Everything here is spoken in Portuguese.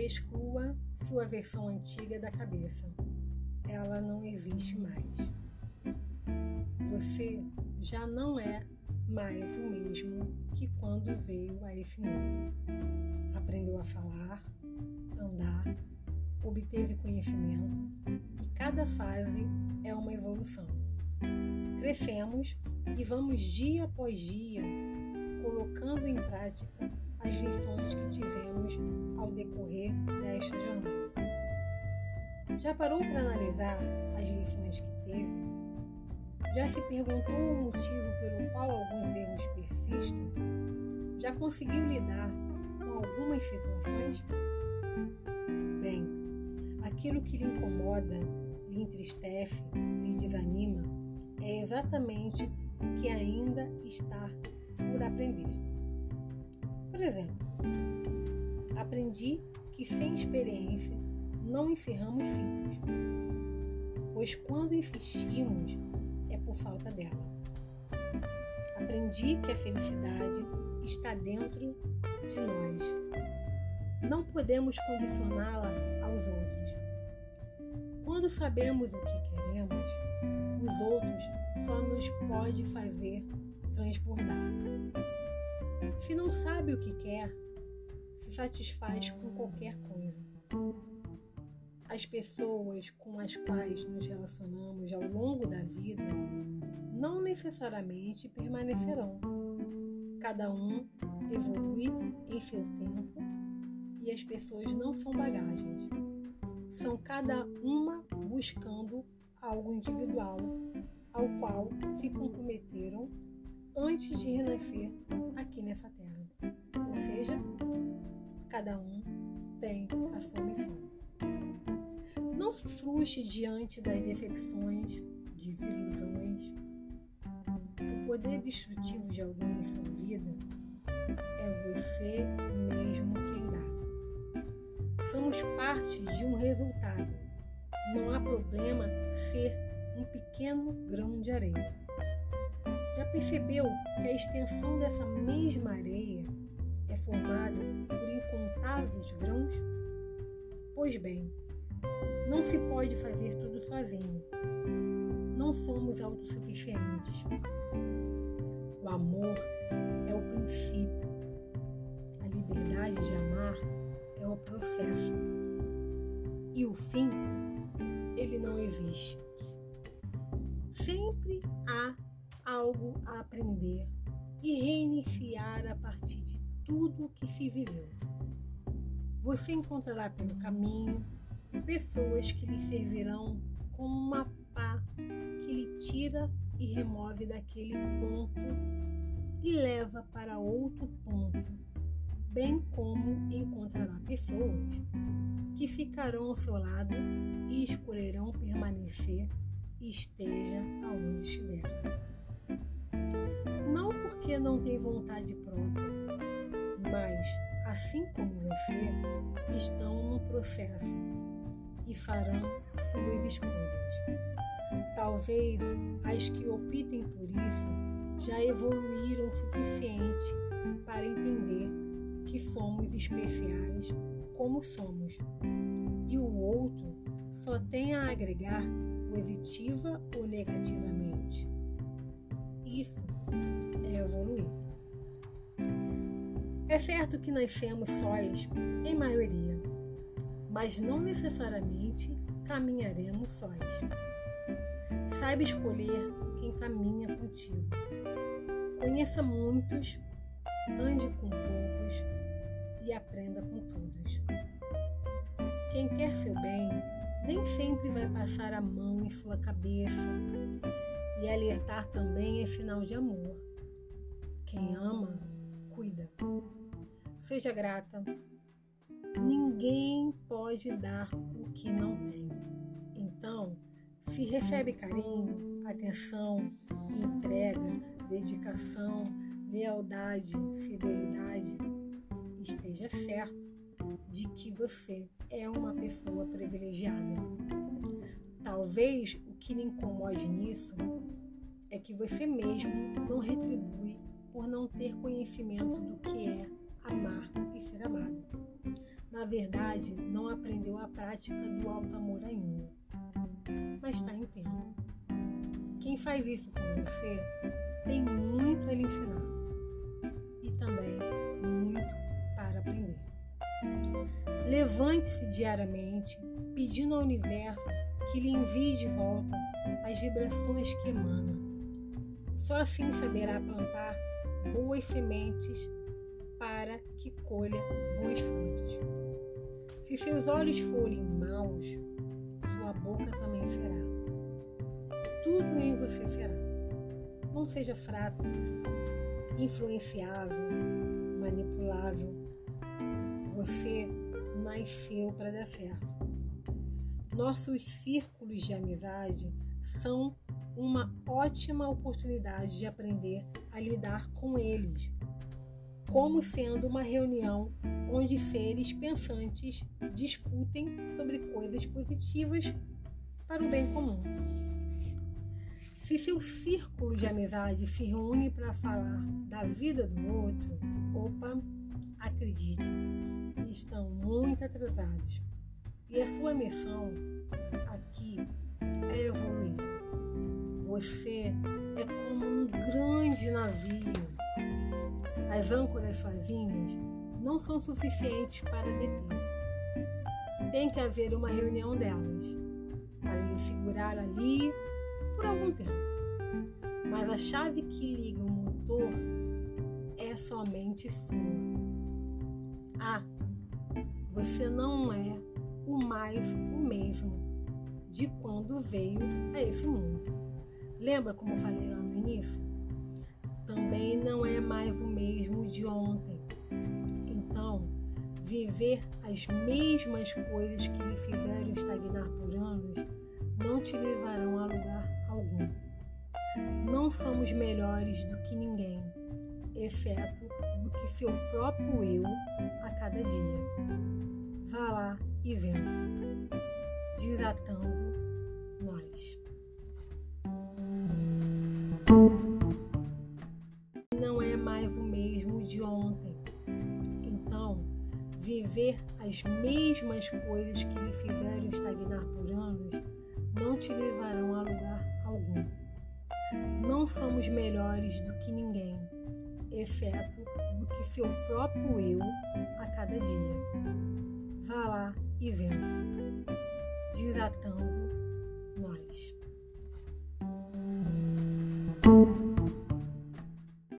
Exclua sua versão antiga da cabeça. Ela não existe mais. Você já não é mais o mesmo que quando veio a esse mundo. Aprendeu a falar, andar, obteve conhecimento e cada fase é uma evolução. Crescemos e vamos dia após dia colocando em prática as lições que tivemos ao decorrer desta jornada. Já parou para analisar as lições que teve? Já se perguntou o motivo pelo qual alguns erros persistem? Já conseguiu lidar com algumas situações? Bem, aquilo que lhe incomoda, lhe entristece, lhe desanima, é exatamente o que ainda está por aprender. Por exemplo, aprendi que sem experiência não encerramos ciclos, pois quando insistimos é por falta dela. Aprendi que a felicidade está dentro de nós. Não podemos condicioná-la aos outros. Quando sabemos o que queremos, os outros só nos pode fazer transbordar. Se não sabe o que quer, se satisfaz com qualquer coisa. As pessoas com as quais nos relacionamos ao longo da vida não necessariamente permanecerão. Cada um evolui em seu tempo e as pessoas não são bagagens. São cada uma buscando algo individual ao qual se comprometeram antes de renascer aqui nessa terra. Ou seja, cada um tem a sua missão. Não se frustre diante das decepções, desilusões. O poder destrutivo de alguém em sua vida é você mesmo quem dá. Somos parte de um resultado. Não há problema ser um pequeno grão de areia. Já percebeu que a extensão dessa mesma areia é formada por incontáveis grãos? Pois bem, não se pode fazer tudo sozinho. Não somos autossuficientes. O amor é o princípio. A liberdade de amar é o processo. E o fim, ele não existe. Sempre há algo a aprender e reiniciar a partir de tudo que se viveu. Você encontrará pelo caminho pessoas que lhe servirão como uma pá que lhe tira e remove daquele ponto e leva para outro ponto, bem como encontrará pessoas que ficarão ao seu lado e escolherão permanecer esteja aonde estiver. Não porque não tem vontade própria, mas, assim como você, estão no processo e farão suas escolhas. Talvez as que optem por isso já evoluíram o suficiente para entender que somos especiais como somos e o outro só tem a agregar positiva ou negativamente. Isso evoluir. É certo que nascemos sós, em maioria, mas não necessariamente caminharemos sós. Saiba escolher quem caminha contigo. Conheça muitos, ande com poucos e aprenda com todos. Quem quer seu bem nem sempre vai passar a mão em sua cabeça e alertar também é sinal de amor. Quem ama, cuida. Seja grata. Ninguém pode dar o que não tem. Então, se recebe carinho, atenção, entrega, dedicação, lealdade, fidelidade, esteja certo de que você é uma pessoa privilegiada. Talvez o que lhe incomode nisso é que você mesmo não retribui por não ter conhecimento do que é amar e ser amado. na verdade, não aprendeu a prática do alto amor ainda, mas está em tempo. Quem faz isso com você tem muito a lhe ensinar e também muito para aprender. Levante-se diariamente pedindo ao universo que lhe envie de volta as vibrações que emana. Só assim saberá plantar boas sementes para que colha bons frutos. Se seus olhos forem maus, sua boca também será. Tudo em você será. Não seja fraco, influenciável, manipulável. Você nasceu para dar certo. Nossos círculos de amizade são uma ótima oportunidade de aprender a lidar com eles, como sendo uma reunião onde seres pensantes discutem sobre coisas positivas para o bem comum. Se seu círculo de amizade se reúne para falar da vida do outro, opa, acredite, estão muito atrasados. E a sua missão aqui é evoluir. Você é como um grande navio. As âncoras sozinhas não são suficientes para deter. Tem que haver uma reunião delas para lhe segurar ali por algum tempo. Mas a chave que liga o motor é somente sua. Ah, você não é o mais o mesmo de quando veio a esse mundo. Lembra como eu falei lá no início? Também não é mais o mesmo de ontem. Então, viver as mesmas coisas que lhe fizeram estagnar por anos não te levarão a lugar algum. Não somos melhores do que ninguém, exceto do que seu próprio eu a cada dia. Vá lá e vença, desatando nós. Não é mais o mesmo de ontem. Então, viver as mesmas coisas que lhe fizeram estagnar por anos não te levarão a lugar algum. Não somos melhores do que ninguém, exceto do que seu próprio eu a cada dia. Vá lá e vença, desatando nós.